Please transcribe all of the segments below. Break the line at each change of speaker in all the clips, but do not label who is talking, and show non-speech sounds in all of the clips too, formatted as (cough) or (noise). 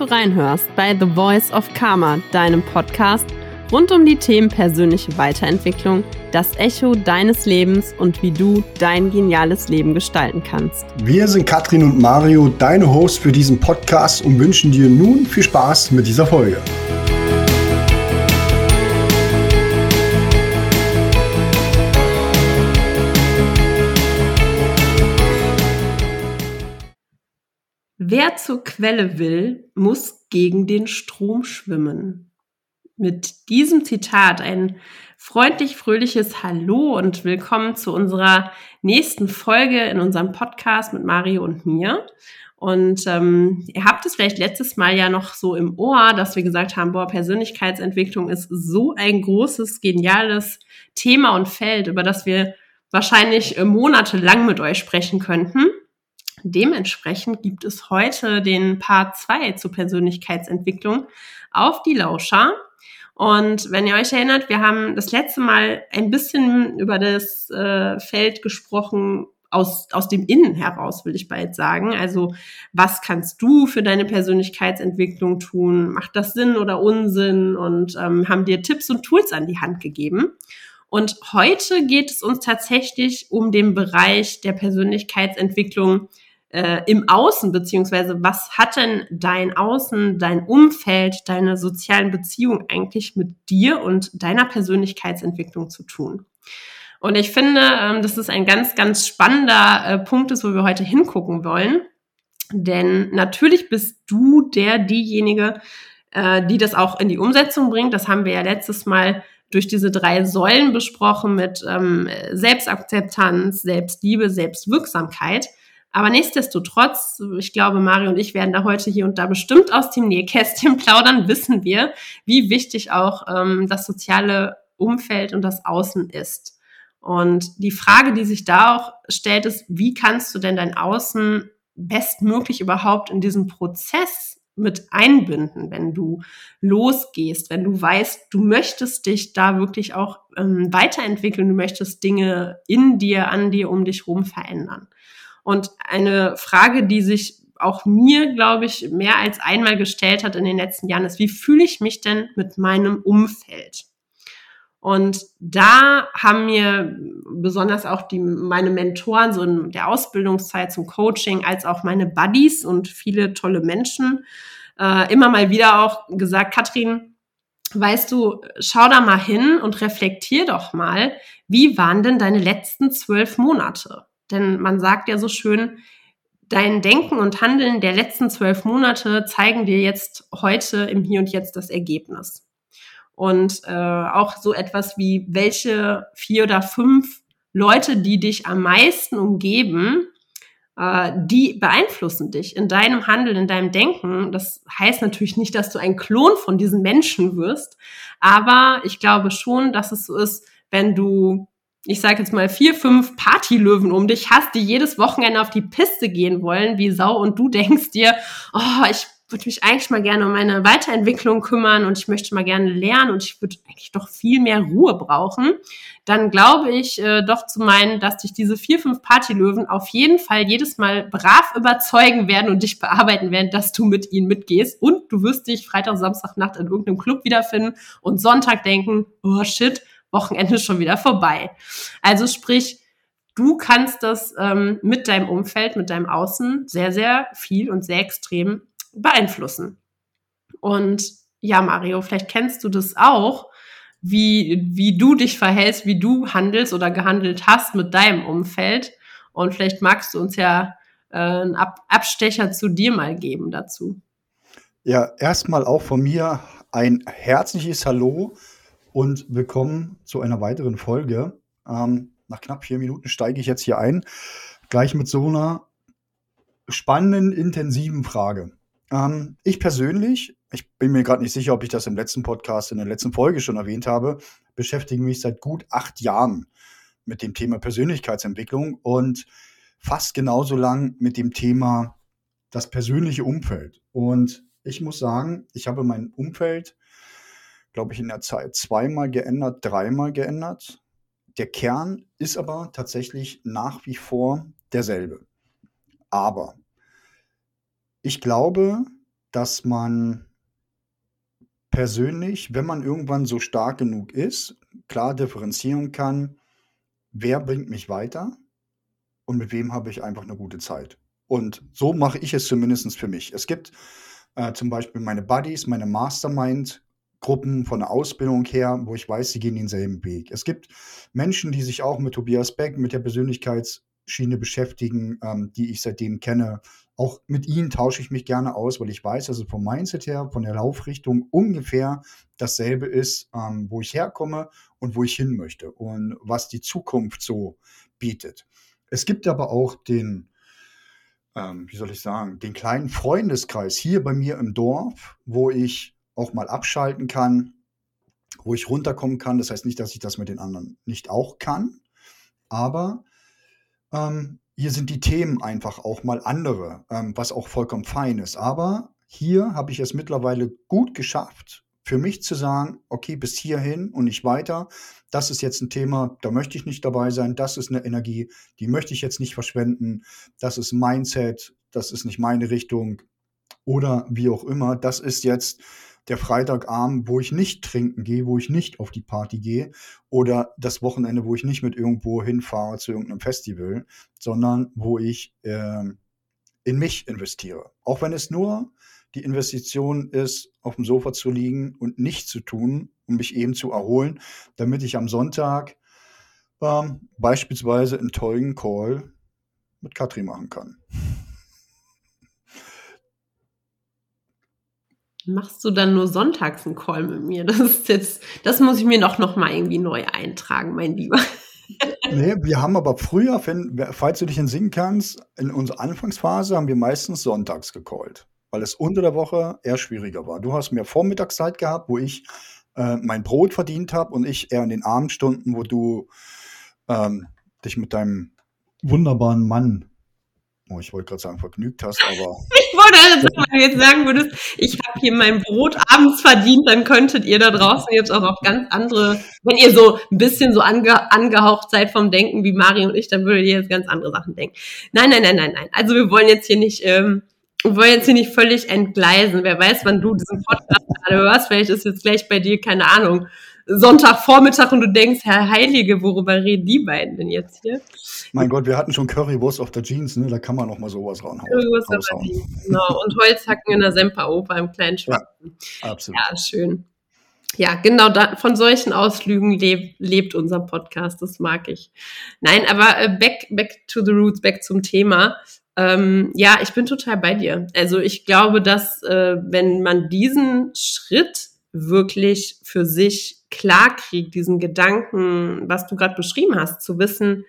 du reinhörst bei The Voice of Karma, deinem Podcast rund um die Themen persönliche Weiterentwicklung, das Echo deines Lebens und wie du dein geniales Leben gestalten kannst.
Wir sind Katrin und Mario, deine Hosts für diesen Podcast und wünschen dir nun viel Spaß mit dieser Folge.
Wer zur Quelle will, muss gegen den Strom schwimmen. Mit diesem Zitat ein freundlich fröhliches Hallo und willkommen zu unserer nächsten Folge in unserem Podcast mit Mario und mir. Und ähm, ihr habt es vielleicht letztes Mal ja noch so im Ohr, dass wir gesagt haben, boah, Persönlichkeitsentwicklung ist so ein großes, geniales Thema und Feld, über das wir wahrscheinlich äh, monatelang mit euch sprechen könnten. Dementsprechend gibt es heute den Part 2 zur Persönlichkeitsentwicklung auf die Lauscher. Und wenn ihr euch erinnert, wir haben das letzte Mal ein bisschen über das äh, Feld gesprochen, aus, aus dem Innen heraus, will ich bald sagen. Also, was kannst du für deine Persönlichkeitsentwicklung tun? Macht das Sinn oder Unsinn? Und ähm, haben dir Tipps und Tools an die Hand gegeben. Und heute geht es uns tatsächlich um den Bereich der Persönlichkeitsentwicklung äh, im Außen, beziehungsweise was hat denn dein Außen, dein Umfeld, deine sozialen Beziehungen eigentlich mit dir und deiner Persönlichkeitsentwicklung zu tun? Und ich finde, ähm, das ist ein ganz, ganz spannender äh, Punkt ist, wo wir heute hingucken wollen. Denn natürlich bist du der, diejenige, äh, die das auch in die Umsetzung bringt. Das haben wir ja letztes Mal durch diese drei Säulen besprochen mit ähm, Selbstakzeptanz, Selbstliebe, Selbstwirksamkeit. Aber nichtsdestotrotz, ich glaube, Mario und ich werden da heute hier und da bestimmt aus dem Nähkästchen (laughs) plaudern, wissen wir, wie wichtig auch ähm, das soziale Umfeld und das Außen ist. Und die Frage, die sich da auch stellt, ist, wie kannst du denn dein Außen bestmöglich überhaupt in diesen Prozess mit einbinden, wenn du losgehst, wenn du weißt, du möchtest dich da wirklich auch ähm, weiterentwickeln, du möchtest Dinge in dir, an dir, um dich rum verändern. Und eine Frage, die sich auch mir, glaube ich, mehr als einmal gestellt hat in den letzten Jahren, ist, wie fühle ich mich denn mit meinem Umfeld? Und da haben mir besonders auch die, meine Mentoren so in der Ausbildungszeit zum Coaching als auch meine Buddies und viele tolle Menschen äh, immer mal wieder auch gesagt, Katrin, weißt du, schau da mal hin und reflektier doch mal, wie waren denn deine letzten zwölf Monate? Denn man sagt ja so schön, dein Denken und Handeln der letzten zwölf Monate zeigen dir jetzt heute im Hier und Jetzt das Ergebnis. Und äh, auch so etwas wie, welche vier oder fünf Leute, die dich am meisten umgeben, äh, die beeinflussen dich in deinem Handeln, in deinem Denken. Das heißt natürlich nicht, dass du ein Klon von diesen Menschen wirst, aber ich glaube schon, dass es so ist, wenn du ich sage jetzt mal, vier, fünf Partylöwen um dich hast, die jedes Wochenende auf die Piste gehen wollen, wie Sau, und du denkst dir, oh, ich würde mich eigentlich mal gerne um meine Weiterentwicklung kümmern und ich möchte mal gerne lernen und ich würde eigentlich doch viel mehr Ruhe brauchen, dann glaube ich äh, doch zu meinen, dass dich diese vier, fünf Partylöwen auf jeden Fall jedes Mal brav überzeugen werden und dich bearbeiten werden, dass du mit ihnen mitgehst. Und du wirst dich Freitag, Samstag, Nacht in irgendeinem Club wiederfinden und Sonntag denken, oh shit, Wochenende schon wieder vorbei. Also sprich, du kannst das ähm, mit deinem Umfeld, mit deinem Außen sehr, sehr viel und sehr extrem beeinflussen. Und ja, Mario, vielleicht kennst du das auch, wie, wie du dich verhältst, wie du handelst oder gehandelt hast mit deinem Umfeld. Und vielleicht magst du uns ja äh, einen Ab Abstecher zu dir mal geben dazu.
Ja, erstmal auch von mir ein herzliches Hallo und willkommen zu einer weiteren Folge. Ähm, nach knapp vier Minuten steige ich jetzt hier ein, gleich mit so einer spannenden, intensiven Frage. Ähm, ich persönlich, ich bin mir gerade nicht sicher, ob ich das im letzten Podcast, in der letzten Folge schon erwähnt habe, beschäftige mich seit gut acht Jahren mit dem Thema Persönlichkeitsentwicklung und fast genauso lang mit dem Thema das persönliche Umfeld. Und ich muss sagen, ich habe mein Umfeld glaube ich, in der Zeit zweimal geändert, dreimal geändert. Der Kern ist aber tatsächlich nach wie vor derselbe. Aber ich glaube, dass man persönlich, wenn man irgendwann so stark genug ist, klar differenzieren kann, wer bringt mich weiter und mit wem habe ich einfach eine gute Zeit. Und so mache ich es zumindest für mich. Es gibt äh, zum Beispiel meine Buddies, meine Mastermind-Gruppen von der Ausbildung her, wo ich weiß, sie gehen denselben Weg. Es gibt Menschen, die sich auch mit Tobias Beck, mit der Persönlichkeitsschiene beschäftigen, ähm, die ich seitdem kenne. Auch mit ihnen tausche ich mich gerne aus, weil ich weiß, dass es vom Mindset her, von der Laufrichtung ungefähr dasselbe ist, ähm, wo ich herkomme und wo ich hin möchte und was die Zukunft so bietet. Es gibt aber auch den, ähm, wie soll ich sagen, den kleinen Freundeskreis hier bei mir im Dorf, wo ich auch mal abschalten kann, wo ich runterkommen kann. Das heißt nicht, dass ich das mit den anderen nicht auch kann, aber ähm, hier sind die Themen einfach auch mal andere, ähm, was auch vollkommen fein ist. Aber hier habe ich es mittlerweile gut geschafft, für mich zu sagen, okay, bis hierhin und nicht weiter. Das ist jetzt ein Thema, da möchte ich nicht dabei sein. Das ist eine Energie, die möchte ich jetzt nicht verschwenden. Das ist Mindset, das ist nicht meine Richtung oder wie auch immer. Das ist jetzt der Freitagabend, wo ich nicht trinken gehe, wo ich nicht auf die Party gehe oder das Wochenende, wo ich nicht mit irgendwo hinfahre zu irgendeinem Festival, sondern wo ich äh, in mich investiere. Auch wenn es nur die Investition ist, auf dem Sofa zu liegen und nichts zu tun, um mich eben zu erholen, damit ich am Sonntag ähm, beispielsweise einen tollen Call mit Katri machen kann.
Machst du dann nur sonntags einen Call mit mir? Das ist jetzt, das muss ich mir doch noch mal irgendwie neu eintragen, mein Lieber. (laughs)
Nee, wir haben aber früher, wenn, falls du dich entsinnen kannst, in unserer Anfangsphase haben wir meistens sonntags gecallt, weil es unter der Woche eher schwieriger war. Du hast mehr Vormittagszeit gehabt, wo ich äh, mein Brot verdient habe und ich eher in den Abendstunden, wo du ähm, dich mit deinem wunderbaren Mann Oh, ich wollte gerade sagen, vergnügt hast, aber. (laughs)
ich wollte also, wenn du jetzt sagen würdest, ich habe hier mein Brot abends verdient, dann könntet ihr da draußen jetzt auch auf ganz andere, wenn ihr so ein bisschen so ange, angehaucht seid vom Denken wie Mari und ich, dann würdet ihr jetzt ganz andere Sachen denken. Nein, nein, nein, nein, nein. Also wir wollen jetzt hier nicht, ähm, wir wollen jetzt hier nicht völlig entgleisen. Wer weiß, wann du diesen Podcast gerade hörst, vielleicht ist jetzt gleich bei dir, keine Ahnung, Sonntagvormittag und du denkst, Herr Heilige, worüber reden die beiden denn jetzt hier?
Mein Gott, wir hatten schon Currywurst auf der Jeans, ne? Da kann man noch mal sowas ranhauen. Currywurst auf der
Jeans, genau. Und Holzhacken in der Semperoper im kleinen Schwarzen.
Ja, absolut.
Ja, schön. Ja, genau, da, von solchen Ausflügen leb, lebt unser Podcast, das mag ich. Nein, aber äh, back, back to the roots, back zum Thema. Ähm, ja, ich bin total bei dir. Also ich glaube, dass äh, wenn man diesen Schritt wirklich für sich klar kriegt, diesen Gedanken, was du gerade beschrieben hast, zu wissen,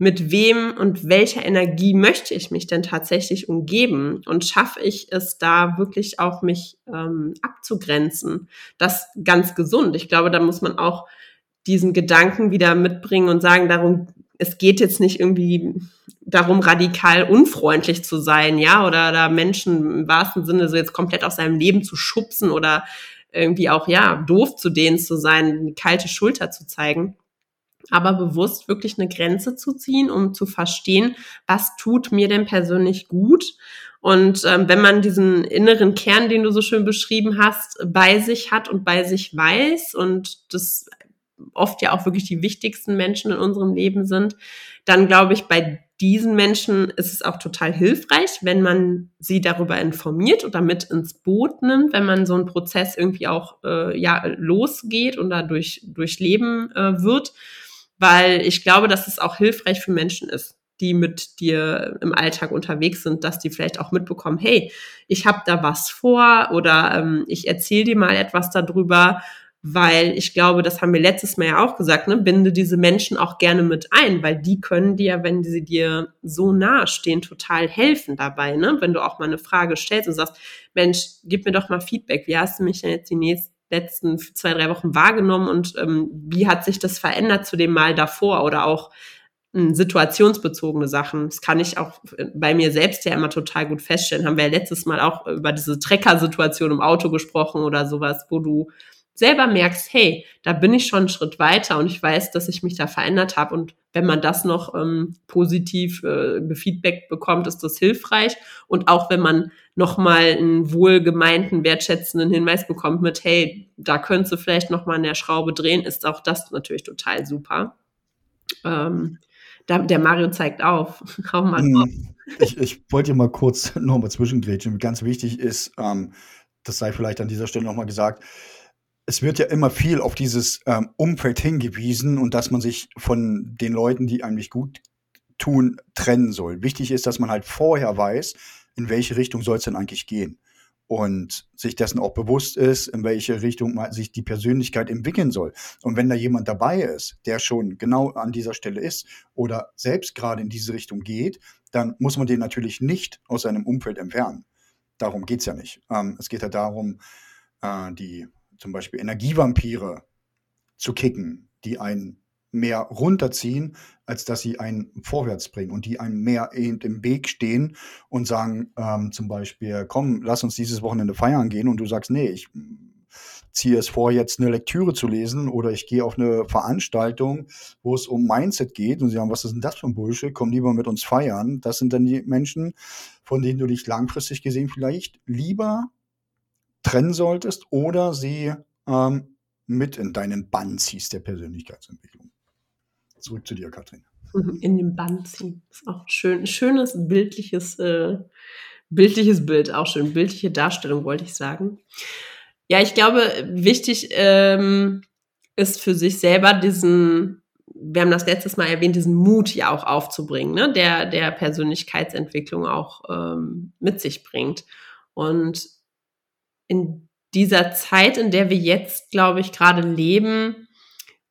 mit wem und welcher Energie möchte ich mich denn tatsächlich umgeben und schaffe ich es da wirklich auch mich ähm, abzugrenzen. Das ganz gesund. Ich glaube, da muss man auch diesen Gedanken wieder mitbringen und sagen, darum, es geht jetzt nicht irgendwie darum, radikal unfreundlich zu sein, ja, oder da Menschen im wahrsten Sinne so jetzt komplett aus seinem Leben zu schubsen oder irgendwie auch, ja, doof zu denen zu sein, eine kalte Schulter zu zeigen. Aber bewusst wirklich eine Grenze zu ziehen, um zu verstehen, was tut mir denn persönlich gut. Und ähm, wenn man diesen inneren Kern, den du so schön beschrieben hast, bei sich hat und bei sich weiß und das oft ja auch wirklich die wichtigsten Menschen in unserem Leben sind, dann glaube ich, bei diesen Menschen ist es auch total hilfreich, wenn man sie darüber informiert oder mit ins Boot nimmt, wenn man so einen Prozess irgendwie auch äh, ja losgeht und dadurch durchleben äh, wird, weil ich glaube, dass es auch hilfreich für Menschen ist, die mit dir im Alltag unterwegs sind, dass die vielleicht auch mitbekommen, hey, ich habe da was vor oder ähm, ich erzähle dir mal etwas darüber weil ich glaube, das haben wir letztes Mal ja auch gesagt, ne, binde diese Menschen auch gerne mit ein, weil die können dir, wenn sie dir so nahe stehen, total helfen dabei, ne? Wenn du auch mal eine Frage stellst und sagst, Mensch, gib mir doch mal Feedback, wie hast du mich denn jetzt die nächsten letzten zwei, drei Wochen wahrgenommen und ähm, wie hat sich das verändert zu dem Mal davor oder auch hm, situationsbezogene Sachen. Das kann ich auch bei mir selbst ja immer total gut feststellen. Haben wir ja letztes Mal auch über diese Trecker-Situation im Auto gesprochen oder sowas, wo du selber merkst, hey, da bin ich schon einen Schritt weiter und ich weiß, dass ich mich da verändert habe. Und wenn man das noch ähm, positiv äh, Feedback bekommt, ist das hilfreich. Und auch wenn man nochmal einen wohlgemeinten, wertschätzenden Hinweis bekommt mit, hey, da könntest du vielleicht nochmal an der Schraube drehen, ist auch das natürlich total super. Ähm, der Mario zeigt auf. (laughs) Hau mal
hm, Ich, ich wollte mal kurz (laughs) nochmal zwischengrätschen. Ganz wichtig ist, ähm, das sei vielleicht an dieser Stelle nochmal gesagt, es wird ja immer viel auf dieses ähm, Umfeld hingewiesen und dass man sich von den Leuten, die eigentlich gut tun, trennen soll. Wichtig ist, dass man halt vorher weiß, in welche Richtung soll es denn eigentlich gehen und sich dessen auch bewusst ist, in welche Richtung sich die Persönlichkeit entwickeln soll. Und wenn da jemand dabei ist, der schon genau an dieser Stelle ist oder selbst gerade in diese Richtung geht, dann muss man den natürlich nicht aus seinem Umfeld entfernen. Darum geht es ja nicht. Ähm, es geht ja darum, äh, die zum Beispiel Energievampire zu kicken, die einen mehr runterziehen, als dass sie einen vorwärts bringen und die einem mehr eben im Weg stehen und sagen ähm, zum Beispiel, komm, lass uns dieses Wochenende feiern gehen und du sagst, nee, ich ziehe es vor, jetzt eine Lektüre zu lesen oder ich gehe auf eine Veranstaltung, wo es um Mindset geht und sie sagen, was ist denn das für ein Bullshit, komm lieber mit uns feiern. Das sind dann die Menschen, von denen du dich langfristig gesehen vielleicht lieber trennen solltest oder sie ähm, mit in deinen Bann ziehst der Persönlichkeitsentwicklung. Zurück zu dir, Katrin.
Mhm, in den Bann ziehen. Ist auch schön, schönes bildliches, äh, bildliches Bild, auch schön, bildliche Darstellung, wollte ich sagen. Ja, ich glaube, wichtig ähm, ist für sich selber diesen, wir haben das letztes Mal erwähnt, diesen Mut ja auch aufzubringen, ne? der der Persönlichkeitsentwicklung auch ähm, mit sich bringt. Und in dieser Zeit, in der wir jetzt, glaube ich, gerade leben,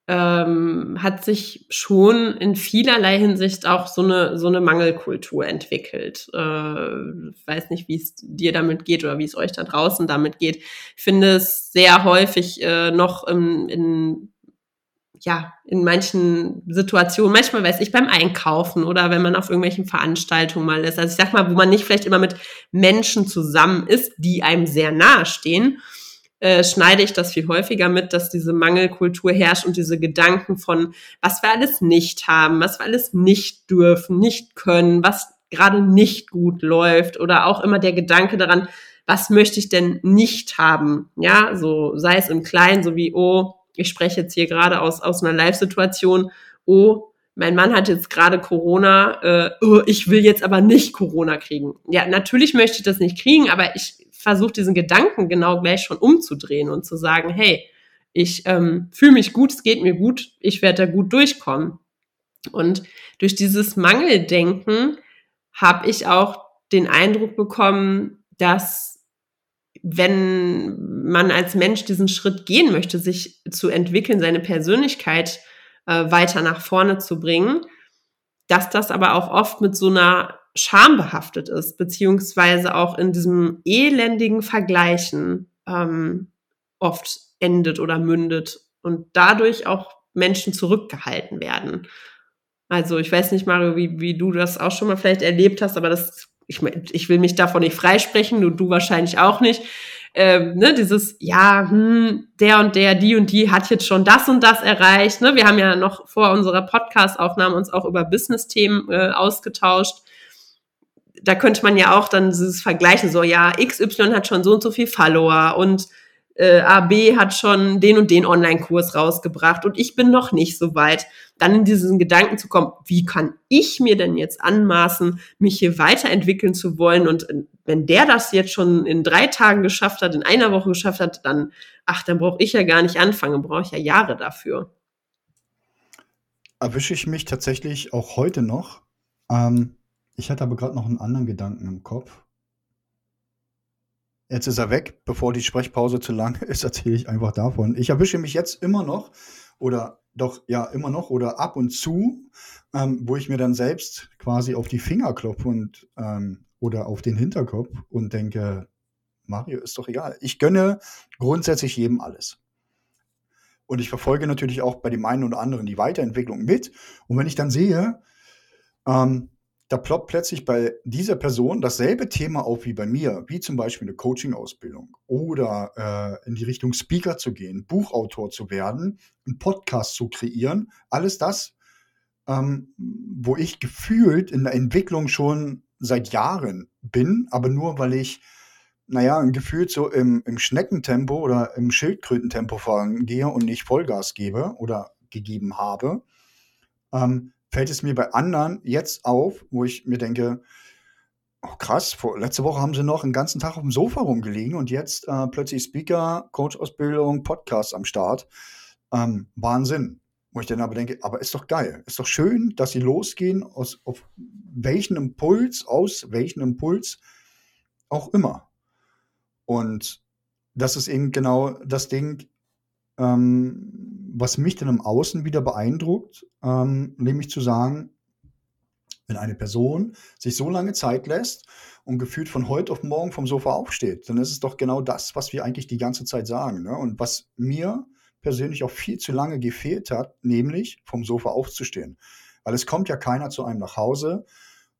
ähm, hat sich schon in vielerlei Hinsicht auch so eine, so eine Mangelkultur entwickelt. Äh, weiß nicht, wie es dir damit geht oder wie es euch da draußen damit geht. Ich finde es sehr häufig äh, noch im, in ja, in manchen Situationen, manchmal weiß ich beim Einkaufen oder wenn man auf irgendwelchen Veranstaltungen mal ist. Also ich sag mal, wo man nicht vielleicht immer mit Menschen zusammen ist, die einem sehr nahe stehen, äh, schneide ich das viel häufiger mit, dass diese Mangelkultur herrscht und diese Gedanken von, was wir alles nicht haben, was wir alles nicht dürfen, nicht können, was gerade nicht gut läuft oder auch immer der Gedanke daran, was möchte ich denn nicht haben? Ja, so sei es im Kleinen, so wie, oh, ich spreche jetzt hier gerade aus, aus einer Live-Situation, oh, mein Mann hat jetzt gerade Corona, äh, oh, ich will jetzt aber nicht Corona kriegen. Ja, natürlich möchte ich das nicht kriegen, aber ich versuche diesen Gedanken genau gleich schon umzudrehen und zu sagen, hey, ich ähm, fühle mich gut, es geht mir gut, ich werde da gut durchkommen. Und durch dieses Mangeldenken habe ich auch den Eindruck bekommen, dass wenn man als Mensch diesen Schritt gehen möchte, sich zu entwickeln, seine Persönlichkeit äh, weiter nach vorne zu bringen, dass das aber auch oft mit so einer Scham behaftet ist, beziehungsweise auch in diesem elendigen Vergleichen ähm, oft endet oder mündet und dadurch auch Menschen zurückgehalten werden. Also ich weiß nicht, Mario, wie, wie du das auch schon mal vielleicht erlebt hast, aber das ich, ich will mich davon nicht freisprechen, du, du wahrscheinlich auch nicht. Ähm, ne, dieses, ja, hm, der und der, die und die hat jetzt schon das und das erreicht. Ne? Wir haben ja noch vor unserer Podcast-Aufnahme uns auch über Business-Themen äh, ausgetauscht. Da könnte man ja auch dann dieses Vergleichen, so, ja, XY hat schon so und so viel Follower und äh, AB hat schon den und den Online-Kurs rausgebracht und ich bin noch nicht so weit, dann in diesen Gedanken zu kommen, wie kann ich mir denn jetzt anmaßen, mich hier weiterentwickeln zu wollen und äh, wenn der das jetzt schon in drei Tagen geschafft hat, in einer Woche geschafft hat, dann, ach, dann brauche ich ja gar nicht anfangen, brauche ich ja Jahre dafür.
Erwische ich mich tatsächlich auch heute noch. Ähm, ich hatte aber gerade noch einen anderen Gedanken im Kopf. Jetzt ist er weg. Bevor die Sprechpause zu lang (laughs) ist, erzähle ich einfach davon. Ich erwische mich jetzt immer noch oder doch ja immer noch oder ab und zu, ähm, wo ich mir dann selbst quasi auf die Finger klopfe und ähm, oder auf den Hinterkopf und denke, Mario ist doch egal. Ich gönne grundsätzlich jedem alles. Und ich verfolge natürlich auch bei dem einen oder anderen die Weiterentwicklung mit. Und wenn ich dann sehe, ähm, da ploppt plötzlich bei dieser Person dasselbe Thema auf wie bei mir, wie zum Beispiel eine Coaching-Ausbildung oder äh, in die Richtung Speaker zu gehen, Buchautor zu werden, einen Podcast zu kreieren. Alles das, ähm, wo ich gefühlt in der Entwicklung schon seit Jahren bin, aber nur weil ich, naja, gefühlt so im, im Schneckentempo oder im Schildkrötentempo vorangehe und nicht Vollgas gebe oder gegeben habe. Ähm, fällt es mir bei anderen jetzt auf, wo ich mir denke, oh krass, vor, letzte Woche haben sie noch einen ganzen Tag auf dem Sofa rumgelegen und jetzt äh, plötzlich Speaker, Coach-Ausbildung, Podcast am Start. Ähm, Wahnsinn. Wo ich dann aber denke, aber ist doch geil. Ist doch schön, dass sie losgehen, aus auf welchen Impuls, aus welchem Impuls auch immer. Und das ist eben genau das Ding, ähm, was mich dann im Außen wieder beeindruckt, ähm, nämlich zu sagen, wenn eine Person sich so lange Zeit lässt und gefühlt von heute auf morgen vom Sofa aufsteht, dann ist es doch genau das, was wir eigentlich die ganze Zeit sagen. Ne? Und was mir persönlich auch viel zu lange gefehlt hat, nämlich vom Sofa aufzustehen. Weil es kommt ja keiner zu einem nach Hause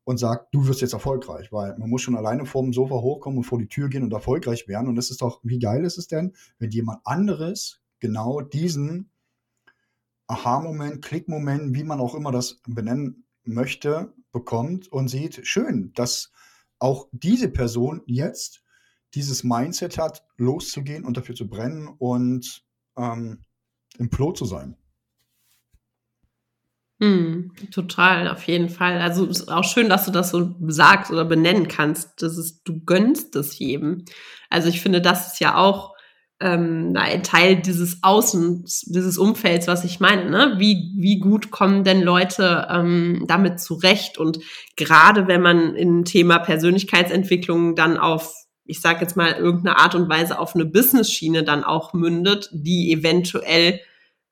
und sagt, du wirst jetzt erfolgreich, weil man muss schon alleine vom Sofa hochkommen und vor die Tür gehen und erfolgreich werden. Und das ist doch, wie geil ist es denn, wenn jemand anderes genau diesen Aha-Moment, Klick-Moment, wie man auch immer das benennen möchte, bekommt und sieht, schön, dass auch diese Person jetzt dieses Mindset hat, loszugehen und dafür zu brennen und ähm, im Flow zu sein.
Hm, total, auf jeden Fall. Also ist auch schön, dass du das so sagst oder benennen kannst. Das ist, du gönnst es jedem. Also ich finde, das ist ja auch ähm, ein Teil dieses Außens, dieses Umfelds, was ich meine. Ne? Wie, wie gut kommen denn Leute ähm, damit zurecht? Und gerade wenn man im Thema Persönlichkeitsentwicklung dann auf, ich sage jetzt mal, irgendeine Art und Weise auf eine Business-Schiene dann auch mündet, die eventuell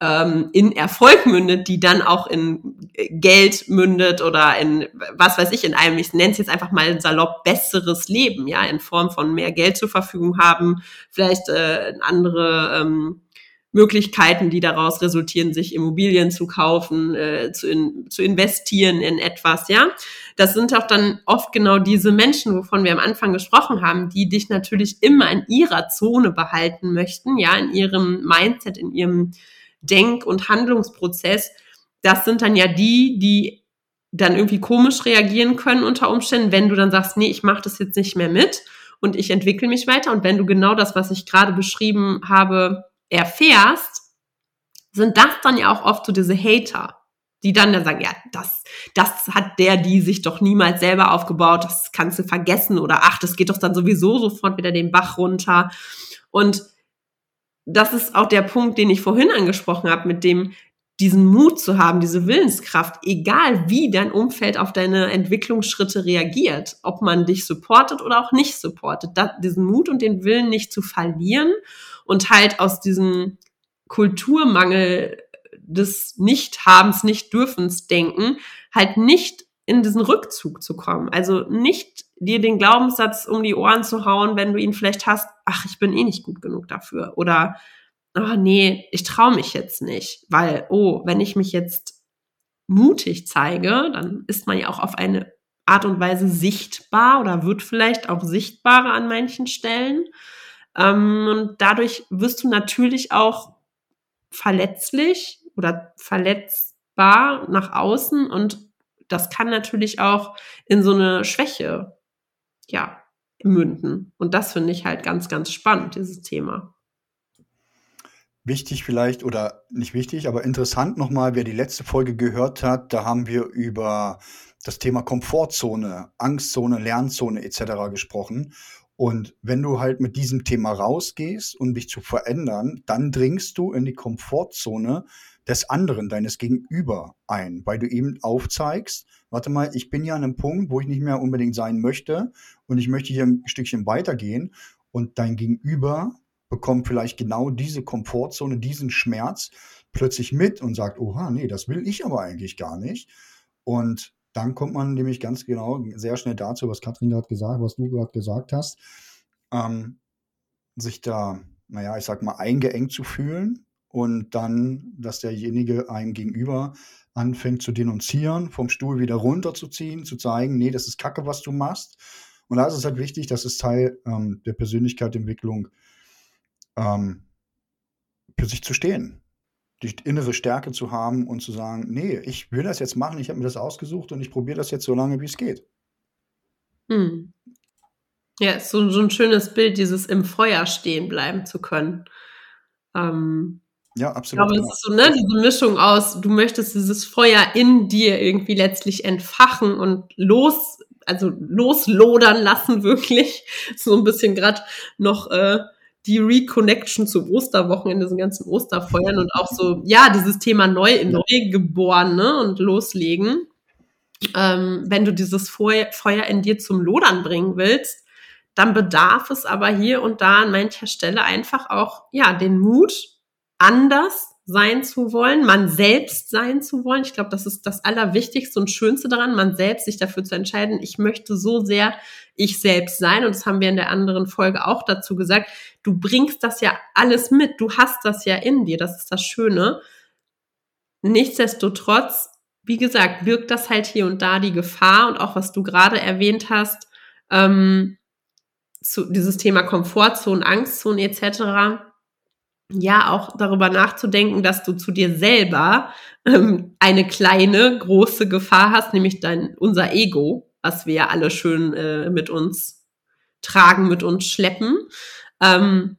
ähm, in Erfolg mündet, die dann auch in Geld mündet oder in, was weiß ich, in einem, ich nenne es jetzt einfach mal salopp, besseres Leben, ja, in Form von mehr Geld zur Verfügung haben, vielleicht äh, andere ähm, Möglichkeiten, die daraus resultieren, sich Immobilien zu kaufen, äh, zu, in, zu investieren in etwas, ja. Das sind auch dann oft genau diese Menschen, wovon wir am Anfang gesprochen haben, die dich natürlich immer in ihrer Zone behalten möchten, ja, in ihrem Mindset, in ihrem Denk- und Handlungsprozess, das sind dann ja die, die dann irgendwie komisch reagieren können unter Umständen, wenn du dann sagst, nee, ich mache das jetzt nicht mehr mit und ich entwickle mich weiter. Und wenn du genau das, was ich gerade beschrieben habe, erfährst, sind das dann ja auch oft so diese Hater, die dann dann sagen, ja, das, das hat der, die sich doch niemals selber aufgebaut, das kannst du vergessen oder ach, das geht doch dann sowieso sofort wieder den Bach runter. Und das ist auch der Punkt, den ich vorhin angesprochen habe, mit dem diesen Mut zu haben, diese Willenskraft, egal wie dein Umfeld auf deine Entwicklungsschritte reagiert, ob man dich supportet oder auch nicht supportet, da, diesen Mut und den Willen nicht zu verlieren und halt aus diesem Kulturmangel des Nichthabens, Nicht-Dürfens denken, halt nicht in diesen Rückzug zu kommen. Also nicht dir den Glaubenssatz um die Ohren zu hauen, wenn du ihn vielleicht hast, ach, ich bin eh nicht gut genug dafür. Oder, oh nee, ich traue mich jetzt nicht, weil, oh, wenn ich mich jetzt mutig zeige, dann ist man ja auch auf eine Art und Weise sichtbar oder wird vielleicht auch sichtbarer an manchen Stellen. Ähm, und dadurch wirst du natürlich auch verletzlich oder verletzbar nach außen und das kann natürlich auch in so eine Schwäche ja, münden. Und das finde ich halt ganz, ganz spannend, dieses Thema.
Wichtig vielleicht oder nicht wichtig, aber interessant nochmal, wer die letzte Folge gehört hat, da haben wir über das Thema Komfortzone, Angstzone, Lernzone etc. gesprochen. Und wenn du halt mit diesem Thema rausgehst, um dich zu verändern, dann dringst du in die Komfortzone des anderen, deines Gegenüber ein, weil du eben aufzeigst, warte mal, ich bin ja an einem Punkt, wo ich nicht mehr unbedingt sein möchte und ich möchte hier ein Stückchen weitergehen und dein Gegenüber bekommt vielleicht genau diese Komfortzone, diesen Schmerz plötzlich mit und sagt, oha, nee, das will ich aber eigentlich gar nicht. Und dann kommt man nämlich ganz genau sehr schnell dazu, was Katrin gerade gesagt, was du gerade gesagt hast, ähm, sich da, naja, ich sag mal, eingeengt zu fühlen und dann, dass derjenige einem gegenüber anfängt zu denunzieren, vom Stuhl wieder runterzuziehen, zu zeigen, nee, das ist Kacke, was du machst. Und da ist es halt wichtig, dass es Teil ähm, der Persönlichkeitsentwicklung ähm, für sich zu stehen. Die innere Stärke zu haben und zu sagen, nee, ich will das jetzt machen, ich habe mir das ausgesucht und ich probiere das jetzt so lange, wie es geht.
Hm. Ja, ist so, so ein schönes Bild, dieses im Feuer stehen bleiben zu können. Ähm,
ja, absolut.
Ich glaube, es ist so, ne, diese Mischung aus, du möchtest dieses Feuer in dir irgendwie letztlich entfachen und los, also loslodern lassen, (laughs) wirklich. So ein bisschen gerade noch äh, die Reconnection zu Osterwochen in diesen ganzen Osterfeuern und auch so, ja, dieses Thema neu, geboren ne, und loslegen. Ähm, wenn du dieses Feuer, Feuer in dir zum Lodern bringen willst, dann bedarf es aber hier und da an mancher Stelle einfach auch, ja, den Mut, anders sein zu wollen, man selbst sein zu wollen. Ich glaube, das ist das Allerwichtigste und Schönste daran, man selbst sich dafür zu entscheiden, ich möchte so sehr ich selbst sein. Und das haben wir in der anderen Folge auch dazu gesagt. Du bringst das ja alles mit. Du hast das ja in dir. Das ist das Schöne. Nichtsdestotrotz, wie gesagt, wirkt das halt hier und da die Gefahr und auch was du gerade erwähnt hast, ähm, zu dieses Thema Komfortzone, Angstzone etc ja auch darüber nachzudenken, dass du zu dir selber ähm, eine kleine, große Gefahr hast, nämlich dein, unser Ego, was wir ja alle schön äh, mit uns tragen, mit uns schleppen. Ähm,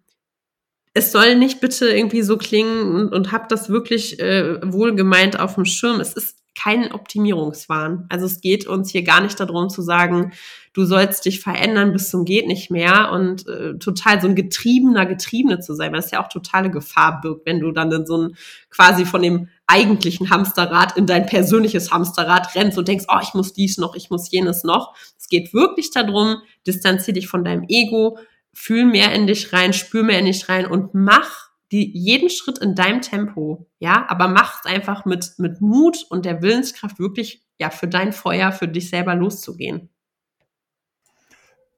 es soll nicht bitte irgendwie so klingen und, und hab das wirklich äh, wohlgemeint auf dem Schirm. Es ist kein Optimierungswahn. Also es geht uns hier gar nicht darum zu sagen, du sollst dich verändern bis zum geht nicht mehr und äh, total so ein getriebener Getriebene zu sein, weil das ja auch totale Gefahr birgt, wenn du dann in so ein quasi von dem eigentlichen Hamsterrad in dein persönliches Hamsterrad rennst und denkst, oh, ich muss dies noch, ich muss jenes noch. Es geht wirklich darum, distanzier dich von deinem Ego, fühl mehr in dich rein, spür mehr in dich rein und mach die, jeden Schritt in deinem Tempo, ja, aber mach es einfach mit, mit Mut und der Willenskraft wirklich, ja, für dein Feuer, für dich selber loszugehen.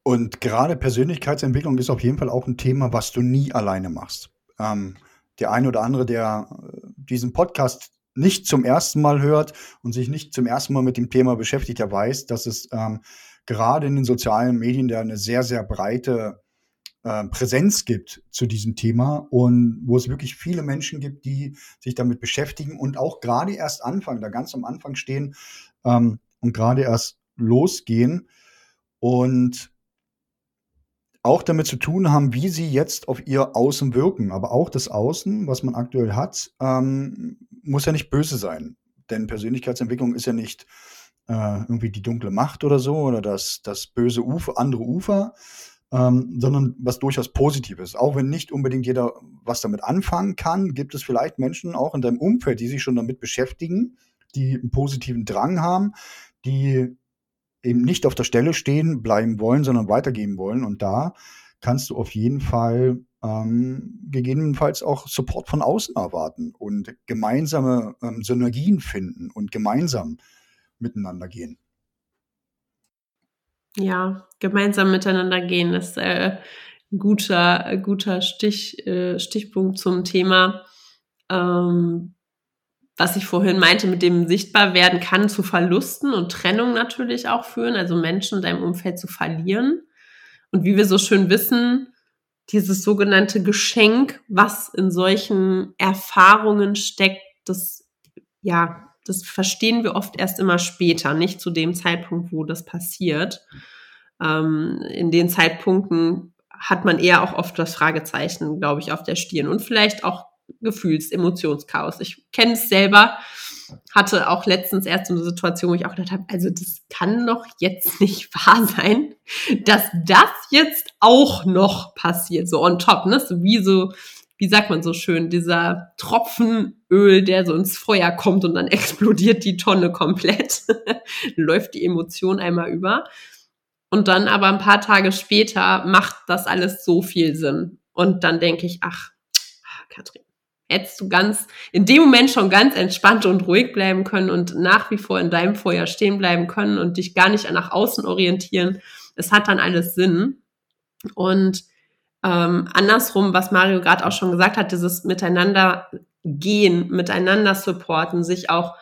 Und gerade Persönlichkeitsentwicklung ist auf jeden Fall auch ein Thema, was du nie alleine machst. Ähm, der eine oder andere, der äh, diesen Podcast nicht zum ersten Mal hört und sich nicht zum ersten Mal mit dem Thema beschäftigt, der weiß, dass es ähm, gerade in den sozialen Medien da eine sehr, sehr breite äh, Präsenz gibt zu diesem Thema und wo es wirklich viele Menschen gibt, die sich damit beschäftigen und auch gerade erst anfangen, da ganz am Anfang stehen ähm, und gerade erst losgehen. Und auch damit zu tun haben, wie sie jetzt auf ihr Außen wirken. Aber auch das Außen, was man aktuell hat, ähm, muss ja nicht böse sein. Denn Persönlichkeitsentwicklung ist ja nicht äh, irgendwie die dunkle Macht oder so oder das, das böse Ufer, andere Ufer, ähm, sondern was durchaus Positives. Auch wenn nicht unbedingt jeder was damit anfangen kann, gibt es vielleicht Menschen auch in deinem Umfeld, die sich schon damit beschäftigen, die einen positiven Drang haben, die eben nicht auf der Stelle stehen bleiben wollen, sondern weitergehen wollen. Und da kannst du auf jeden Fall ähm, gegebenenfalls auch Support von außen erwarten und gemeinsame ähm, Synergien finden und gemeinsam miteinander gehen.
Ja, gemeinsam miteinander gehen ist äh, ein guter, guter Stich, äh, Stichpunkt zum Thema. Ähm, was ich vorhin meinte, mit dem Sichtbarwerden kann zu Verlusten und Trennung natürlich auch führen, also Menschen in deinem Umfeld zu verlieren. Und wie wir so schön wissen, dieses sogenannte Geschenk, was in solchen Erfahrungen steckt, das, ja, das verstehen wir oft erst immer später, nicht zu dem Zeitpunkt, wo das passiert. Ähm, in den Zeitpunkten hat man eher auch oft das Fragezeichen, glaube ich, auf der Stirn und vielleicht auch Gefühls-, Emotionschaos. Ich kenne es selber, hatte auch letztens erst so eine Situation, wo ich auch gedacht habe, also das kann doch jetzt nicht (laughs) wahr sein, dass das jetzt auch noch passiert, so on top, ne? So wie so, wie sagt man so schön, dieser Tropfen Öl, der so ins Feuer kommt und dann (laughs) explodiert die Tonne komplett, (laughs) läuft die Emotion einmal über. Und dann aber ein paar Tage später macht das alles so viel Sinn. Und dann denke ich, ach, Katrin, hättest du ganz, in dem Moment schon ganz entspannt und ruhig bleiben können und nach wie vor in deinem Feuer stehen bleiben können und dich gar nicht nach außen orientieren. Es hat dann alles Sinn. Und ähm, andersrum, was Mario gerade auch schon gesagt hat, dieses Miteinander gehen, miteinander supporten, sich auch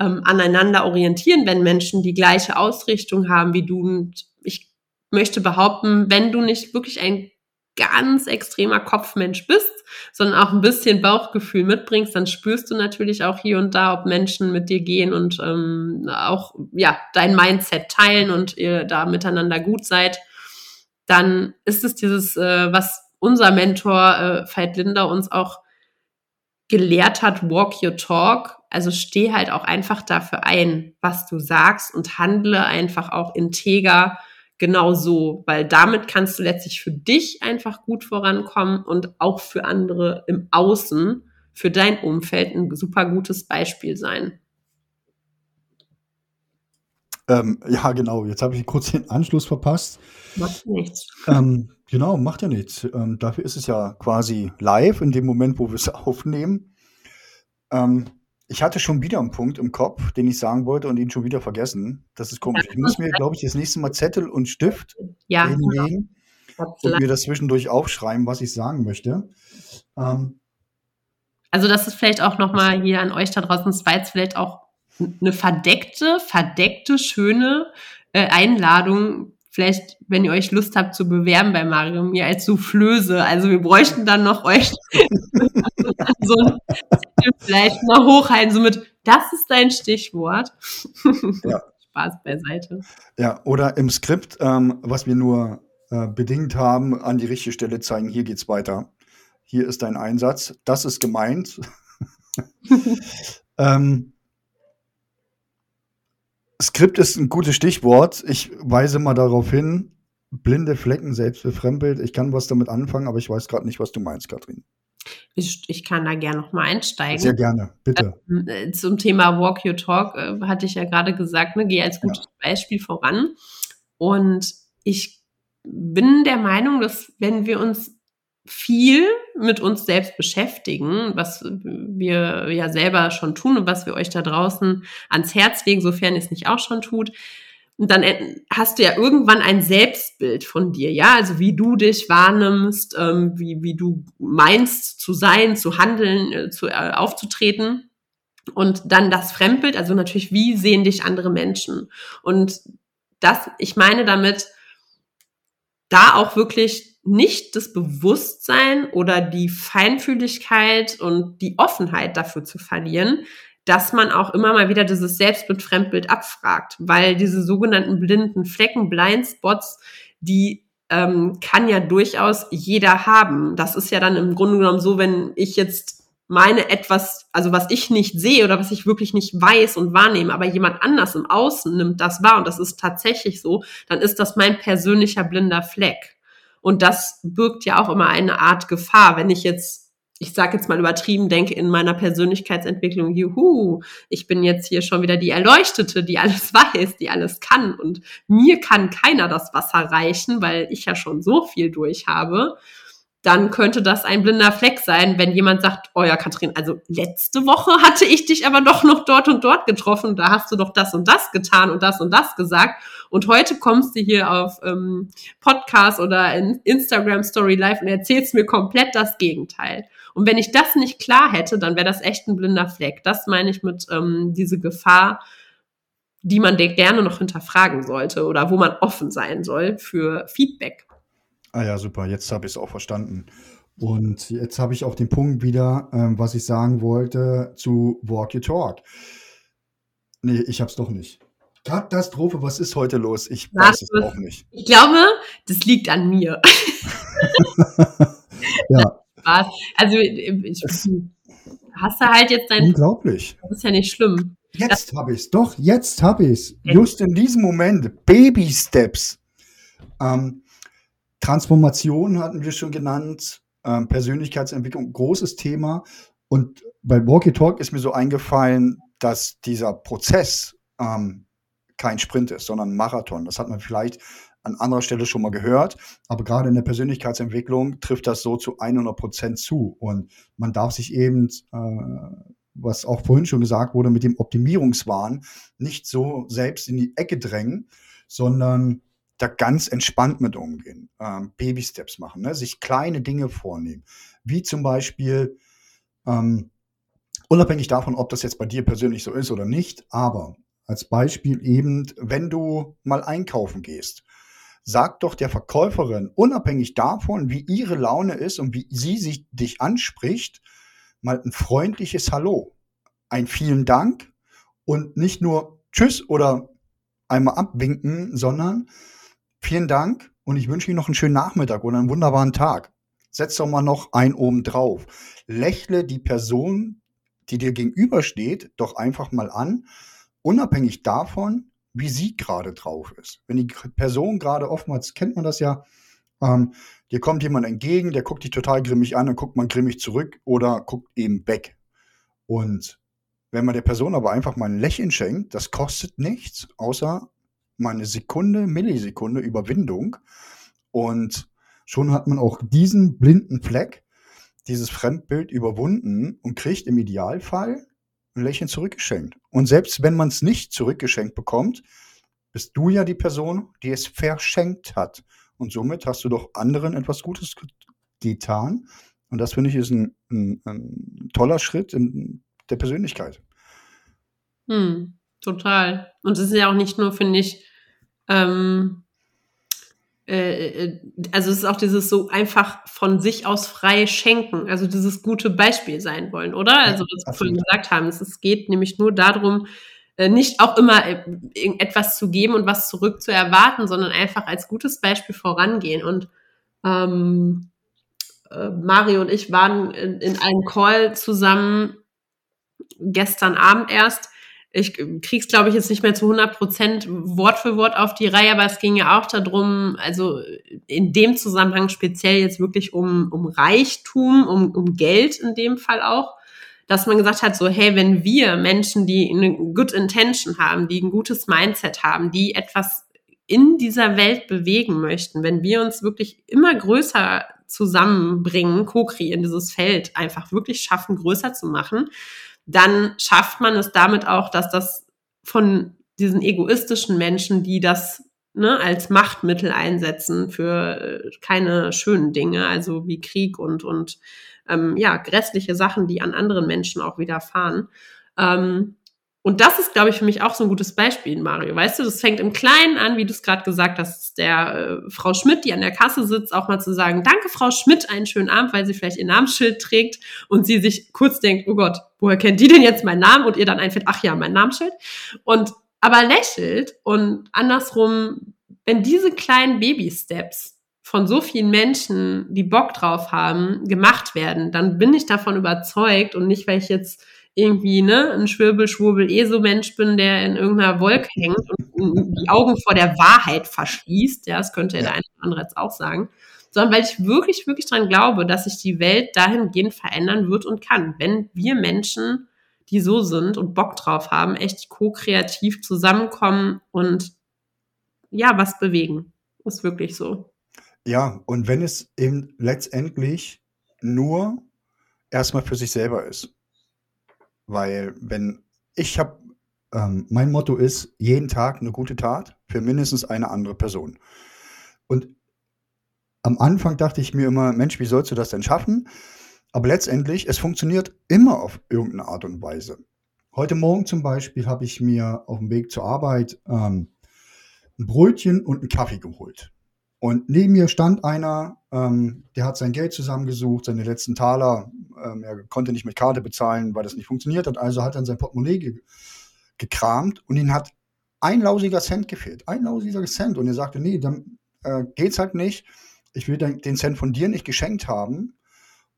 ähm, aneinander orientieren, wenn Menschen die gleiche Ausrichtung haben wie du. Und ich möchte behaupten, wenn du nicht wirklich ein ganz extremer Kopfmensch bist, sondern auch ein bisschen Bauchgefühl mitbringst, dann spürst du natürlich auch hier und da, ob Menschen mit dir gehen und ähm, auch ja dein Mindset teilen und ihr da miteinander gut seid. Dann ist es dieses, äh, was unser Mentor äh, Veit Linder uns auch gelehrt hat, walk your talk. Also steh halt auch einfach dafür ein, was du sagst und handle einfach auch integer genau so, weil damit kannst du letztlich für dich einfach gut vorankommen und auch für andere im Außen, für dein Umfeld ein super gutes Beispiel sein.
Ähm, ja, genau. Jetzt habe ich kurz den Anschluss verpasst.
Macht nichts.
Ähm, genau, macht ja nichts. Ähm, dafür ist es ja quasi live in dem Moment, wo wir es (laughs) aufnehmen. Ähm, ich hatte schon wieder einen Punkt im Kopf, den ich sagen wollte und ihn schon wieder vergessen. Das ist komisch. Ich muss mir, glaube ich, das nächste Mal Zettel und Stift
ja,
nehmen und mir das zwischendurch aufschreiben, was ich sagen möchte. Ähm,
also das ist vielleicht auch nochmal hier an euch da draußen, das war jetzt vielleicht auch eine verdeckte, verdeckte, schöne äh, Einladung vielleicht, wenn ihr euch Lust habt zu bewerben bei Mario, mir als Soufflöse. Also wir bräuchten dann noch euch (laughs) so ein vielleicht mal hochhalten, so mit, das ist dein Stichwort. Ja. (laughs) Spaß beiseite.
Ja, oder im Skript, ähm, was wir nur äh, bedingt haben, an die richtige Stelle zeigen, hier geht's weiter. Hier ist dein Einsatz. Das ist gemeint. (laughs) ähm, Skript ist ein gutes Stichwort. Ich weise mal darauf hin. Blinde Flecken, selbst befremdelt. Ich kann was damit anfangen, aber ich weiß gerade nicht, was du meinst, Katrin.
Ich, ich kann da gerne noch mal einsteigen.
Sehr gerne, bitte.
Ähm, äh, zum Thema Walk Your Talk äh, hatte ich ja gerade gesagt, ne, geh als gutes ja. Beispiel voran. Und ich bin der Meinung, dass wenn wir uns viel mit uns selbst beschäftigen, was wir ja selber schon tun und was wir euch da draußen ans Herz legen, sofern ihr es nicht auch schon tut. Und dann hast du ja irgendwann ein Selbstbild von dir, ja, also wie du dich wahrnimmst, ähm, wie, wie du meinst zu sein, zu handeln, äh, zu, äh, aufzutreten. Und dann das Fremdbild, also natürlich, wie sehen dich andere Menschen? Und das, ich meine damit, da auch wirklich nicht das Bewusstsein oder die Feinfühligkeit und die Offenheit dafür zu verlieren, dass man auch immer mal wieder dieses Selbstbild, Fremdbild abfragt, weil diese sogenannten blinden Flecken, Blindspots, die ähm, kann ja durchaus jeder haben. Das ist ja dann im Grunde genommen so, wenn ich jetzt meine etwas, also was ich nicht sehe oder was ich wirklich nicht weiß und wahrnehme, aber jemand anders im Außen nimmt das wahr und das ist tatsächlich so, dann ist das mein persönlicher blinder Fleck. Und das birgt ja auch immer eine Art Gefahr, wenn ich jetzt, ich sage jetzt mal übertrieben, denke in meiner Persönlichkeitsentwicklung, juhu, ich bin jetzt hier schon wieder die Erleuchtete, die alles (laughs) weiß, die alles kann. Und mir kann keiner das Wasser reichen, weil ich ja schon so viel durch habe dann könnte das ein blinder Fleck sein, wenn jemand sagt, oh ja, Katrin, also letzte Woche hatte ich dich aber doch noch dort und dort getroffen, da hast du doch das und das getan und das und das gesagt und heute kommst du hier auf ähm, Podcast oder in Instagram Story Live und erzählst mir komplett das Gegenteil. Und wenn ich das nicht klar hätte, dann wäre das echt ein blinder Fleck. Das meine ich mit ähm, diese Gefahr, die man gerne noch hinterfragen sollte oder wo man offen sein soll für Feedback.
Ah ja, super, jetzt habe ich es auch verstanden. Und jetzt habe ich auch den Punkt wieder, ähm, was ich sagen wollte zu Walk Your Talk. Nee, ich habe es doch nicht. Katastrophe, was ist heute los? Ich weiß es auch nicht.
Ich glaube, das liegt an mir. (laughs) (laughs) ja. Spaß. Also, ich, hast du halt jetzt dein.
Unglaublich.
Das ist ja nicht schlimm.
Jetzt habe ich es. Doch, jetzt habe ich es. Just in diesem Moment. Baby Steps. Ähm, Transformation hatten wir schon genannt. Ähm, Persönlichkeitsentwicklung, großes Thema. Und bei Walkie Talk ist mir so eingefallen, dass dieser Prozess ähm, kein Sprint ist, sondern ein Marathon. Das hat man vielleicht an anderer Stelle schon mal gehört, aber gerade in der Persönlichkeitsentwicklung trifft das so zu 100 Prozent zu. Und man darf sich eben, äh, was auch vorhin schon gesagt wurde, mit dem Optimierungswahn nicht so selbst in die Ecke drängen, sondern da ganz entspannt mit umgehen, ähm, Baby-Steps machen, ne? sich kleine Dinge vornehmen, wie zum Beispiel ähm, Unabhängig davon, ob das jetzt bei dir persönlich so ist oder nicht, aber als Beispiel eben, wenn du mal einkaufen gehst, sag doch der Verkäuferin, unabhängig davon, wie ihre Laune ist und wie sie sich dich anspricht, mal ein freundliches Hallo, ein vielen Dank und nicht nur Tschüss oder einmal abwinken, sondern vielen Dank und ich wünsche Ihnen noch einen schönen Nachmittag oder einen wunderbaren Tag. Setz doch mal noch einen oben drauf. Lächle die Person, die dir gegenübersteht, doch einfach mal an, unabhängig davon, wie sie gerade drauf ist. Wenn die Person gerade oftmals, kennt man das ja, ähm, dir kommt jemand entgegen, der guckt dich total grimmig an, dann guckt man grimmig zurück oder guckt eben weg. Und wenn man der Person aber einfach mal ein Lächeln schenkt, das kostet nichts, außer mal eine Sekunde, Millisekunde Überwindung. Und schon hat man auch diesen blinden Fleck, dieses Fremdbild überwunden und kriegt im Idealfall ein Lächeln zurückgeschenkt. Und selbst wenn man es nicht zurückgeschenkt bekommt, bist du ja die Person, die es verschenkt hat. Und somit hast du doch anderen etwas Gutes getan. Und das finde ich ist ein, ein, ein, toller Schritt in der Persönlichkeit.
Hm, total. Und es ist ja auch nicht nur, finde ich, ähm, äh, äh, also es ist auch dieses so einfach von sich aus frei schenken, also dieses gute Beispiel sein wollen, oder? Also was wir vorhin gesagt haben, es geht nämlich nur darum, äh, nicht auch immer etwas zu geben und was zurück zu erwarten, sondern einfach als gutes Beispiel vorangehen. Und ähm, Mario und ich waren in, in einem Call zusammen gestern Abend erst ich krieg's, glaube ich, jetzt nicht mehr zu 100 Prozent Wort für Wort auf die Reihe, aber es ging ja auch darum, also in dem Zusammenhang speziell jetzt wirklich um, um Reichtum, um, um Geld in dem Fall auch, dass man gesagt hat, so, hey, wenn wir Menschen, die eine good intention haben, die ein gutes Mindset haben, die etwas in dieser Welt bewegen möchten, wenn wir uns wirklich immer größer zusammenbringen, co-kreieren, dieses Feld einfach wirklich schaffen, größer zu machen, dann schafft man es damit auch, dass das von diesen egoistischen Menschen, die das ne, als Machtmittel einsetzen für äh, keine schönen Dinge, also wie Krieg und, und ähm, ja, grässliche Sachen, die an anderen Menschen auch widerfahren, ähm, und das ist, glaube ich, für mich auch so ein gutes Beispiel, Mario. Weißt du, das fängt im Kleinen an, wie du es gerade gesagt hast, der äh, Frau Schmidt, die an der Kasse sitzt, auch mal zu sagen, danke, Frau Schmidt, einen schönen Abend, weil sie vielleicht ihr Namensschild trägt und sie sich kurz denkt, oh Gott, woher kennt die denn jetzt meinen Namen? Und ihr dann einfällt, ach ja, mein Namensschild. Und aber lächelt und andersrum, wenn diese kleinen Baby-Steps von so vielen Menschen, die Bock drauf haben, gemacht werden, dann bin ich davon überzeugt und nicht, weil ich jetzt irgendwie ne, ein Schwirbel-Schwurbel eh so Mensch bin, der in irgendeiner Wolke hängt und die Augen vor der Wahrheit verschließt, ja, das könnte ja. der eine oder andere jetzt auch sagen, sondern weil ich wirklich, wirklich dran glaube, dass sich die Welt dahingehend verändern wird und kann, wenn wir Menschen, die so sind und Bock drauf haben, echt ko-kreativ zusammenkommen und ja, was bewegen. Ist wirklich so.
Ja, und wenn es eben letztendlich nur erstmal für sich selber ist. Weil wenn ich habe, ähm, mein Motto ist, jeden Tag eine gute Tat für mindestens eine andere Person. Und am Anfang dachte ich mir immer, Mensch, wie sollst du das denn schaffen? Aber letztendlich, es funktioniert immer auf irgendeine Art und Weise. Heute Morgen zum Beispiel habe ich mir auf dem Weg zur Arbeit ähm, ein Brötchen und einen Kaffee geholt. Und neben mir stand einer, ähm, der hat sein Geld zusammengesucht, seine letzten Taler. Ähm, er konnte nicht mit Karte bezahlen, weil das nicht funktioniert hat. Also hat er in sein Portemonnaie ge gekramt und ihn hat ein lausiger Cent gefehlt. Ein lausiger Cent. Und er sagte, nee, dann äh, geht's halt nicht. Ich will den Cent von dir nicht geschenkt haben.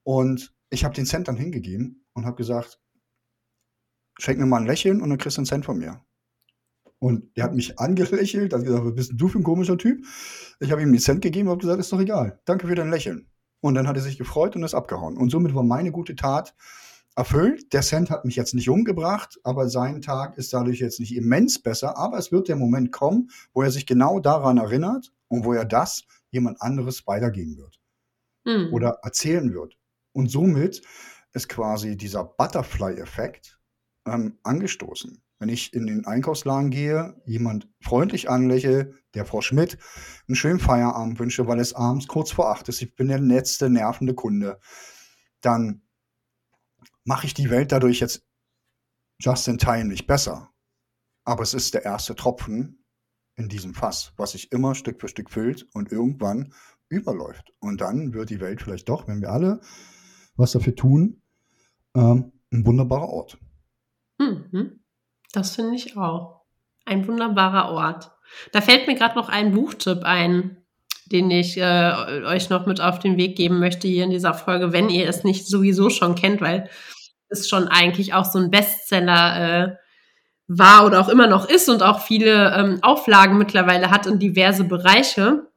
Und ich habe den Cent dann hingegeben und habe gesagt, schenk mir mal ein Lächeln und dann kriegst du einen Cent von mir. Und der hat mich angelächelt, hat gesagt, was bist denn du für ein komischer Typ? Ich habe ihm einen Cent gegeben und habe gesagt, ist doch egal. Danke für dein Lächeln. Und dann hat er sich gefreut und ist abgehauen. Und somit war meine gute Tat erfüllt. Der Cent hat mich jetzt nicht umgebracht, aber sein Tag ist dadurch jetzt nicht immens besser. Aber es wird der Moment kommen, wo er sich genau daran erinnert und wo er das jemand anderes weitergeben wird. Mhm. Oder erzählen wird. Und somit ist quasi dieser Butterfly-Effekt ähm, angestoßen. Wenn ich in den Einkaufsladen gehe, jemand freundlich anlächle, der Frau Schmidt einen schönen Feierabend wünsche, weil es abends kurz vor acht ist, ich bin der letzte nervende Kunde, dann mache ich die Welt dadurch jetzt just in time nicht besser. Aber es ist der erste Tropfen in diesem Fass, was sich immer Stück für Stück füllt und irgendwann überläuft. Und dann wird die Welt vielleicht doch, wenn wir alle was dafür tun, ähm, ein wunderbarer Ort.
Mhm. Das finde ich auch. Ein wunderbarer Ort. Da fällt mir gerade noch ein Buchtipp ein, den ich äh, euch noch mit auf den Weg geben möchte hier in dieser Folge, wenn ihr es nicht sowieso schon kennt, weil es schon eigentlich auch so ein Bestseller äh, war oder auch immer noch ist und auch viele ähm, Auflagen mittlerweile hat in diverse Bereiche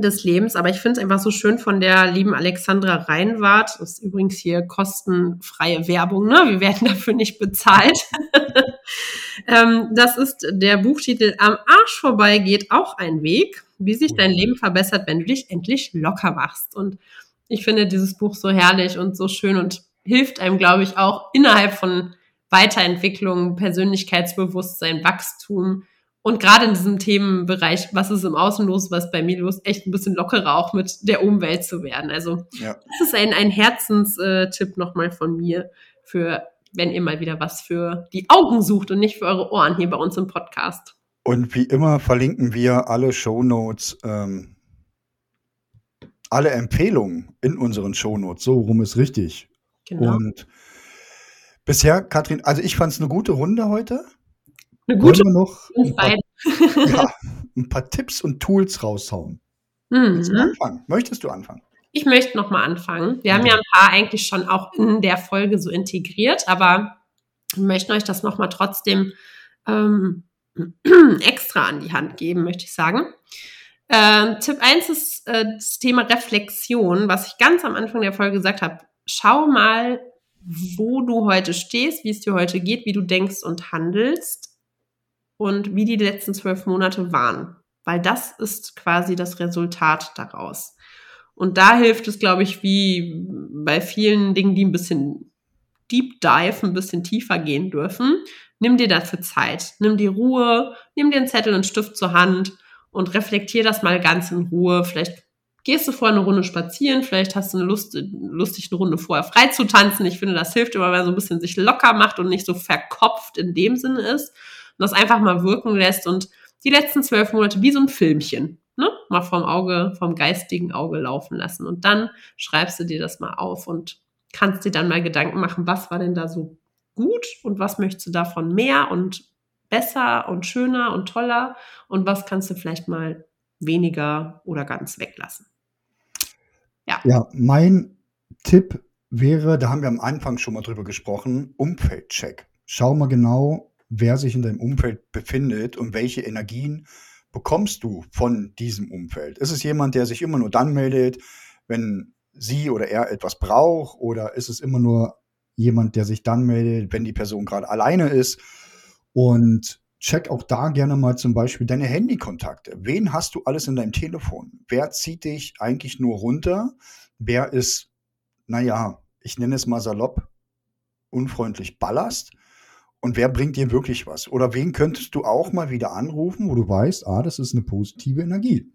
des Lebens. Aber ich finde es einfach so schön von der lieben Alexandra Reinwart. Das ist übrigens hier kostenfreie Werbung, ne? Wir werden dafür nicht bezahlt. (laughs) ähm, das ist der Buchtitel Am Arsch vorbei geht auch ein Weg, wie sich dein Leben verbessert, wenn du dich endlich locker machst. Und ich finde dieses Buch so herrlich und so schön und hilft einem, glaube ich, auch innerhalb von Weiterentwicklung, Persönlichkeitsbewusstsein, Wachstum, und gerade in diesem Themenbereich, was ist im Außen los, was bei mir los, echt ein bisschen lockerer auch mit der Umwelt zu werden. Also ja. das ist ein, ein Herzenstipp nochmal von mir für, wenn ihr mal wieder was für die Augen sucht und nicht für eure Ohren hier bei uns im Podcast.
Und wie immer verlinken wir alle Shownotes, ähm, alle Empfehlungen in unseren Shownotes. So rum ist richtig. Genau. Und bisher, Katrin, also ich fand es eine gute Runde heute.
Eine gute
Wollen wir noch ein paar, ja, (laughs) ein paar, Tipps und Tools raushauen. Mhm. Möchtest du anfangen?
Ich möchte noch mal anfangen. Wir haben ja ein paar eigentlich schon auch in der Folge so integriert, aber wir möchten euch das noch mal trotzdem ähm, (clears throat) extra an die Hand geben, möchte ich sagen. Ähm, Tipp 1 ist äh, das Thema Reflexion, was ich ganz am Anfang der Folge gesagt habe. Schau mal, wo du heute stehst, wie es dir heute geht, wie du denkst und handelst und wie die letzten zwölf Monate waren. Weil das ist quasi das Resultat daraus. Und da hilft es, glaube ich, wie bei vielen Dingen, die ein bisschen Deep Dive, ein bisschen tiefer gehen dürfen. Nimm dir dafür Zeit. Nimm dir Ruhe, nimm dir einen Zettel und Stift zur Hand und reflektier das mal ganz in Ruhe. Vielleicht gehst du vorher eine Runde spazieren, vielleicht hast du eine Lust, lustig eine Runde vorher frei zu tanzen. Ich finde, das hilft immer, wenn man so ein bisschen sich locker macht und nicht so verkopft in dem Sinne ist und das einfach mal wirken lässt und die letzten zwölf Monate wie so ein Filmchen, ne, mal vom Auge, vom geistigen Auge laufen lassen. Und dann schreibst du dir das mal auf und kannst dir dann mal Gedanken machen, was war denn da so gut und was möchtest du davon mehr und besser und schöner und toller und was kannst du vielleicht mal weniger oder ganz weglassen.
Ja. Ja, mein Tipp wäre, da haben wir am Anfang schon mal drüber gesprochen, Umfeldcheck. Schau mal genau, wer sich in deinem Umfeld befindet und welche Energien bekommst du von diesem Umfeld. Ist es jemand, der sich immer nur dann meldet, wenn sie oder er etwas braucht, oder ist es immer nur jemand, der sich dann meldet, wenn die Person gerade alleine ist? Und check auch da gerne mal zum Beispiel deine Handykontakte. Wen hast du alles in deinem Telefon? Wer zieht dich eigentlich nur runter? Wer ist, naja, ich nenne es mal salopp, unfreundlich Ballast? Und wer bringt dir wirklich was? Oder wen könntest du auch mal wieder anrufen, wo du weißt, ah, das ist eine positive Energie?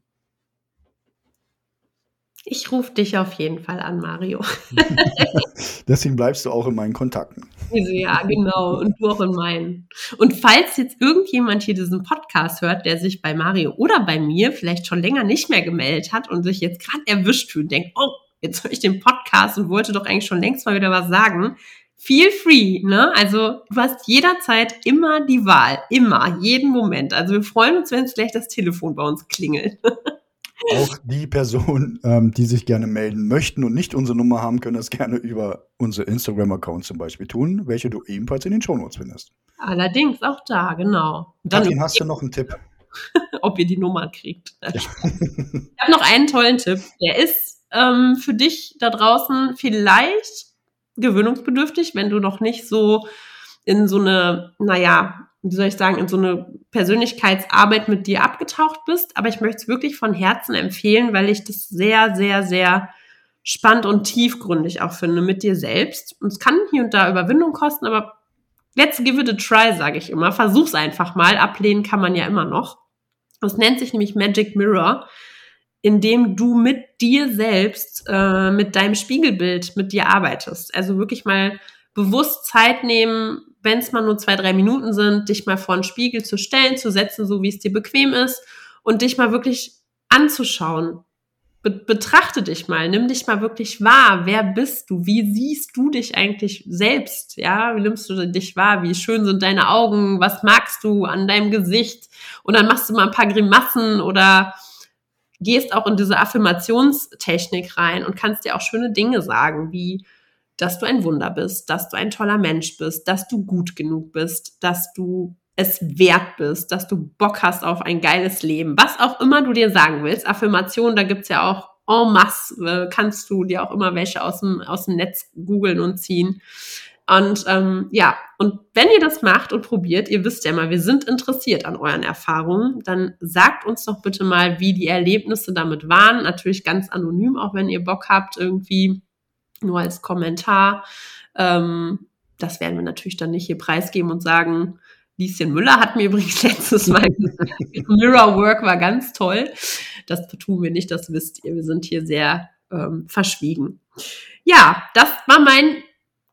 Ich rufe dich auf jeden Fall an, Mario. (laughs)
Deswegen bleibst du auch in meinen Kontakten.
Ja, genau. Und du auch in meinen. Und falls jetzt irgendjemand hier diesen Podcast hört, der sich bei Mario oder bei mir vielleicht schon länger nicht mehr gemeldet hat und sich jetzt gerade erwischt fühlt und denkt, oh, jetzt höre ich den Podcast und wollte doch eigentlich schon längst mal wieder was sagen, feel free, ne? Also du hast jederzeit immer die Wahl, immer, jeden Moment. Also wir freuen uns, wenn vielleicht das Telefon bei uns klingelt. (laughs)
Auch die Personen, ähm, die sich gerne melden möchten und nicht unsere Nummer haben, können das gerne über unsere Instagram-Account zum Beispiel tun, welche du ebenfalls in den Shownotes findest.
Allerdings, auch da, genau.
Dann Katrin, hast du noch einen Tipp? (laughs)
ob ihr die Nummer kriegt. Ja. (laughs) ich habe noch einen tollen Tipp. Der ist ähm, für dich da draußen vielleicht gewöhnungsbedürftig, wenn du noch nicht so in so eine, naja, wie soll ich sagen, in so eine Persönlichkeitsarbeit mit dir abgetaucht bist. Aber ich möchte es wirklich von Herzen empfehlen, weil ich das sehr, sehr, sehr spannend und tiefgründig auch finde mit dir selbst. Und es kann hier und da Überwindung kosten, aber let's give it a try, sage ich immer. Versuch's einfach mal. Ablehnen kann man ja immer noch. Das nennt sich nämlich Magic Mirror indem du mit dir selbst, äh, mit deinem Spiegelbild, mit dir arbeitest. Also wirklich mal bewusst Zeit nehmen, wenn es mal nur zwei, drei Minuten sind, dich mal vor den Spiegel zu stellen, zu setzen, so wie es dir bequem ist und dich mal wirklich anzuschauen. Be betrachte dich mal, nimm dich mal wirklich wahr. Wer bist du? Wie siehst du dich eigentlich selbst? Ja, wie nimmst du dich wahr? Wie schön sind deine Augen? Was magst du an deinem Gesicht? Und dann machst du mal ein paar Grimassen oder gehst auch in diese Affirmationstechnik rein und kannst dir auch schöne Dinge sagen, wie dass du ein Wunder bist, dass du ein toller Mensch bist, dass du gut genug bist, dass du es wert bist, dass du Bock hast auf ein geiles Leben, was auch immer du dir sagen willst. Affirmationen, da gibt's ja auch en masse, kannst du dir auch immer welche aus dem, aus dem Netz googeln und ziehen. Und ähm, ja, und wenn ihr das macht und probiert, ihr wisst ja mal, wir sind interessiert an euren Erfahrungen, dann sagt uns doch bitte mal, wie die Erlebnisse damit waren. Natürlich ganz anonym, auch wenn ihr Bock habt, irgendwie nur als Kommentar. Ähm, das werden wir natürlich dann nicht hier preisgeben und sagen, Lieschen Müller hat mir (laughs) übrigens letztes Mal gesagt, Mirror Work war ganz toll. Das tun wir nicht, das wisst ihr. Wir sind hier sehr ähm, verschwiegen. Ja, das war mein,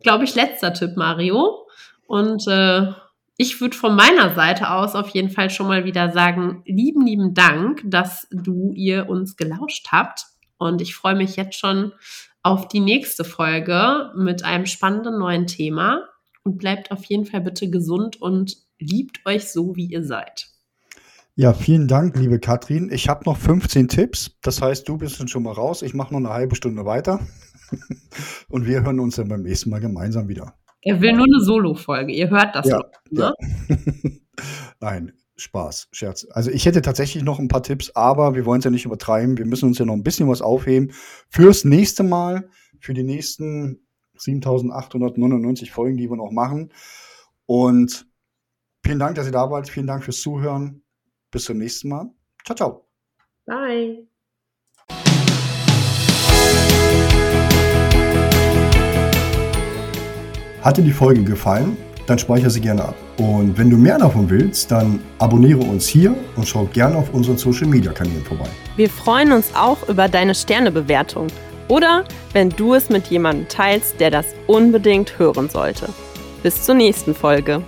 glaube ich, letzter Tipp, Mario. Und äh, ich würde von meiner Seite aus auf jeden Fall schon mal wieder sagen, lieben, lieben Dank, dass du ihr uns gelauscht habt. Und ich freue mich jetzt schon auf die nächste Folge mit einem spannenden neuen Thema. Und bleibt auf jeden Fall bitte gesund und liebt euch so, wie ihr seid.
Ja, vielen Dank, liebe Katrin. Ich habe noch 15 Tipps. Das heißt, du bist schon mal raus. Ich mache noch eine halbe Stunde weiter. (laughs) Und wir hören uns dann beim nächsten Mal gemeinsam wieder.
Er will nur eine Solo-Folge. Ihr hört das
ja,
noch, ne?
Ja. (laughs) Nein, Spaß, Scherz. Also ich hätte tatsächlich noch ein paar Tipps, aber wir wollen es ja nicht übertreiben. Wir müssen uns ja noch ein bisschen was aufheben fürs nächste Mal, für die nächsten 7899 Folgen, die wir noch machen. Und vielen Dank, dass ihr da wart. Vielen Dank fürs Zuhören. Bis zum nächsten Mal. Ciao, ciao.
Bye.
Hat dir die Folge gefallen? Dann speichere sie gerne ab. Und wenn du mehr davon willst, dann abonniere uns hier und schau gerne auf unseren Social Media Kanälen vorbei.
Wir freuen uns auch über deine Sternebewertung oder wenn du es mit jemandem teilst, der das unbedingt hören sollte. Bis zur nächsten Folge.